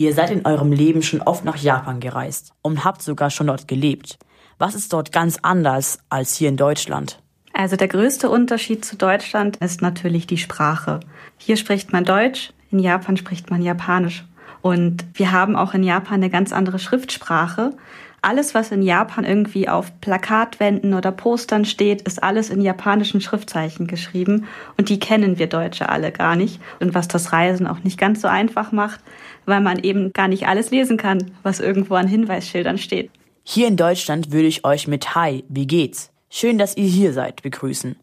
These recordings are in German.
Ihr seid in eurem Leben schon oft nach Japan gereist und habt sogar schon dort gelebt. Was ist dort ganz anders als hier in Deutschland? Also der größte Unterschied zu Deutschland ist natürlich die Sprache. Hier spricht man Deutsch, in Japan spricht man Japanisch. Und wir haben auch in Japan eine ganz andere Schriftsprache. Alles, was in Japan irgendwie auf Plakatwänden oder Postern steht, ist alles in japanischen Schriftzeichen geschrieben. Und die kennen wir Deutsche alle gar nicht. Und was das Reisen auch nicht ganz so einfach macht, weil man eben gar nicht alles lesen kann, was irgendwo an Hinweisschildern steht. Hier in Deutschland würde ich euch mit Hi, wie geht's? Schön, dass ihr hier seid, begrüßen.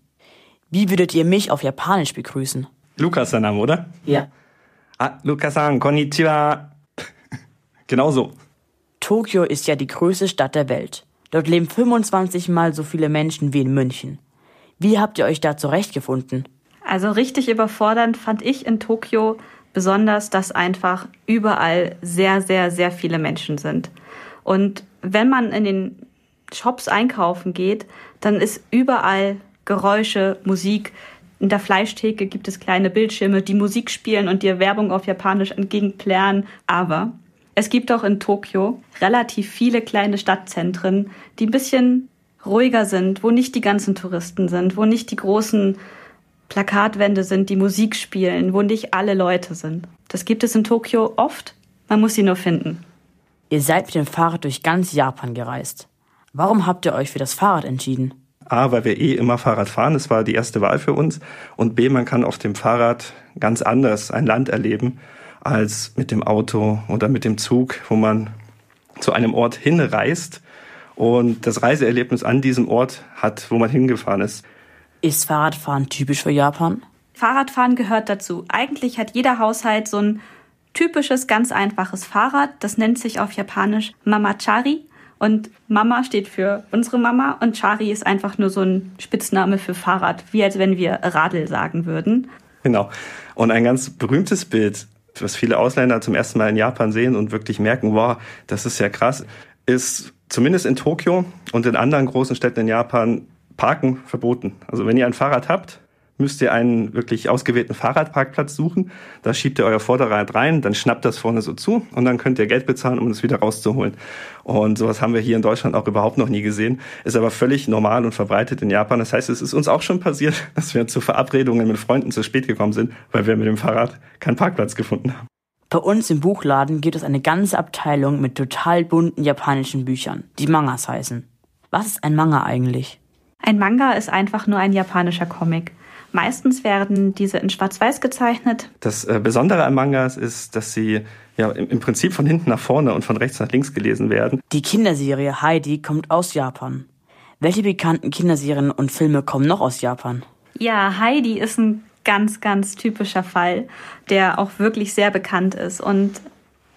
Wie würdet ihr mich auf Japanisch begrüßen? Lukas der Name, oder? Ja. Ah, Lukas-san, konnichiwa. genau so. Tokio ist ja die größte Stadt der Welt. Dort leben 25 mal so viele Menschen wie in München. Wie habt ihr euch da zurechtgefunden? Also richtig überfordernd fand ich in Tokio besonders, dass einfach überall sehr, sehr, sehr viele Menschen sind. Und wenn man in den Shops einkaufen geht, dann ist überall Geräusche, Musik. In der Fleischtheke gibt es kleine Bildschirme, die Musik spielen und dir Werbung auf Japanisch entgegenplären. Aber es gibt auch in Tokio relativ viele kleine Stadtzentren, die ein bisschen ruhiger sind, wo nicht die ganzen Touristen sind, wo nicht die großen Plakatwände sind, die Musik spielen, wo nicht alle Leute sind. Das gibt es in Tokio oft, man muss sie nur finden. Ihr seid mit dem Fahrrad durch ganz Japan gereist. Warum habt ihr euch für das Fahrrad entschieden? A, weil wir eh immer Fahrrad fahren, das war die erste Wahl für uns. Und B, man kann auf dem Fahrrad ganz anders ein Land erleben als mit dem Auto oder mit dem Zug, wo man zu einem Ort hinreist und das Reiseerlebnis an diesem Ort hat, wo man hingefahren ist. Ist Fahrradfahren typisch für Japan? Fahrradfahren gehört dazu. Eigentlich hat jeder Haushalt so ein typisches, ganz einfaches Fahrrad. Das nennt sich auf Japanisch Mamachari. Und Mama steht für unsere Mama und Chari ist einfach nur so ein Spitzname für Fahrrad, wie als wenn wir Radl sagen würden. Genau. Und ein ganz berühmtes Bild was viele Ausländer zum ersten Mal in Japan sehen und wirklich merken, wow, das ist ja krass, ist zumindest in Tokio und in anderen großen Städten in Japan Parken verboten. Also wenn ihr ein Fahrrad habt, müsst ihr einen wirklich ausgewählten Fahrradparkplatz suchen. Da schiebt ihr euer Vorderrad rein, dann schnappt das vorne so zu und dann könnt ihr Geld bezahlen, um es wieder rauszuholen. Und sowas haben wir hier in Deutschland auch überhaupt noch nie gesehen. Ist aber völlig normal und verbreitet in Japan. Das heißt, es ist uns auch schon passiert, dass wir zu Verabredungen mit Freunden zu spät gekommen sind, weil wir mit dem Fahrrad keinen Parkplatz gefunden haben. Bei uns im Buchladen gibt es eine ganze Abteilung mit total bunten japanischen Büchern, die Mangas heißen. Was ist ein Manga eigentlich? Ein Manga ist einfach nur ein japanischer Comic. Meistens werden diese in Schwarz-Weiß gezeichnet. Das äh, Besondere an Mangas ist, dass sie ja im Prinzip von hinten nach vorne und von rechts nach links gelesen werden. Die Kinderserie Heidi kommt aus Japan. Welche bekannten Kinderserien und Filme kommen noch aus Japan? Ja, Heidi ist ein ganz, ganz typischer Fall, der auch wirklich sehr bekannt ist. Und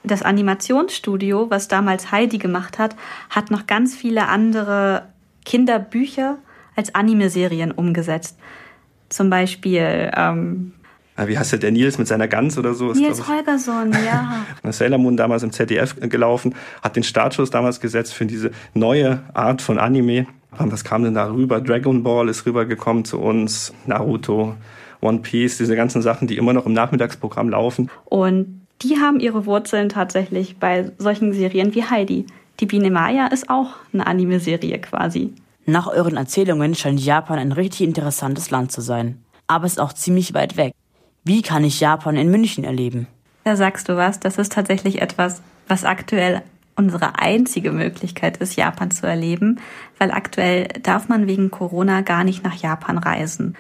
das Animationsstudio, was damals Heidi gemacht hat, hat noch ganz viele andere Kinderbücher als Anime-Serien umgesetzt. Zum Beispiel. Ähm, ah, wie heißt der, der Nils mit seiner Gans oder so? Nils Holgersson, ja. Sailor Moon damals im ZDF gelaufen, hat den Startschuss damals gesetzt für diese neue Art von Anime. Was kam denn da rüber? Dragon Ball ist rübergekommen zu uns, Naruto, One Piece, diese ganzen Sachen, die immer noch im Nachmittagsprogramm laufen. Und die haben ihre Wurzeln tatsächlich bei solchen Serien wie Heidi. Die Biene Maya ist auch eine Anime-Serie quasi. Nach euren Erzählungen scheint Japan ein richtig interessantes Land zu sein. Aber es ist auch ziemlich weit weg. Wie kann ich Japan in München erleben? Da sagst du was, das ist tatsächlich etwas, was aktuell unsere einzige Möglichkeit ist, Japan zu erleben, weil aktuell darf man wegen Corona gar nicht nach Japan reisen.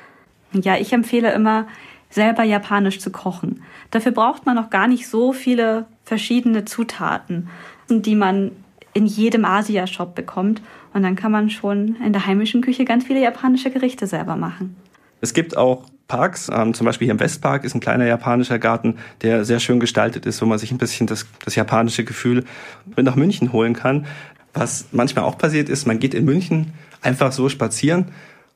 Ja, ich empfehle immer, selber japanisch zu kochen. Dafür braucht man noch gar nicht so viele verschiedene Zutaten, die man in jedem Asia-Shop bekommt. Und dann kann man schon in der heimischen Küche ganz viele japanische Gerichte selber machen. Es gibt auch Parks, ähm, zum Beispiel hier im Westpark ist ein kleiner japanischer Garten, der sehr schön gestaltet ist, wo man sich ein bisschen das, das japanische Gefühl mit nach München holen kann. Was manchmal auch passiert ist, man geht in München einfach so spazieren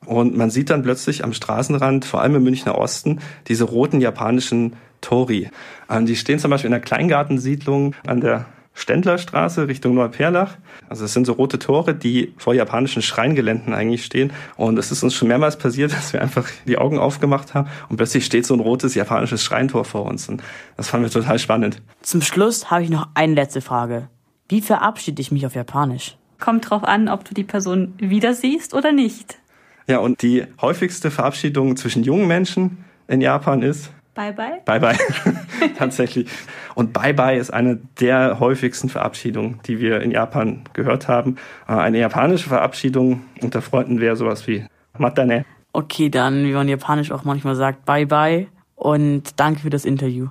und man sieht dann plötzlich am Straßenrand, vor allem im Münchner Osten, diese roten japanischen Tori. Ähm, die stehen zum Beispiel in einer Kleingartensiedlung an der Ständlerstraße Richtung Neuperlach. Also es sind so rote Tore, die vor japanischen Schreingeländen eigentlich stehen. Und es ist uns schon mehrmals passiert, dass wir einfach die Augen aufgemacht haben und plötzlich steht so ein rotes japanisches Schreintor vor uns. Und das fanden wir total spannend. Zum Schluss habe ich noch eine letzte Frage. Wie verabschiede ich mich auf Japanisch? Kommt drauf an, ob du die Person wieder siehst oder nicht. Ja, und die häufigste Verabschiedung zwischen jungen Menschen in Japan ist Bye bye. Bye bye. Tatsächlich. Und Bye bye ist eine der häufigsten Verabschiedungen, die wir in Japan gehört haben. Äh, eine japanische Verabschiedung unter Freunden wäre sowas wie Matane. Okay, dann, wie man japanisch auch manchmal sagt, Bye bye und danke für das Interview.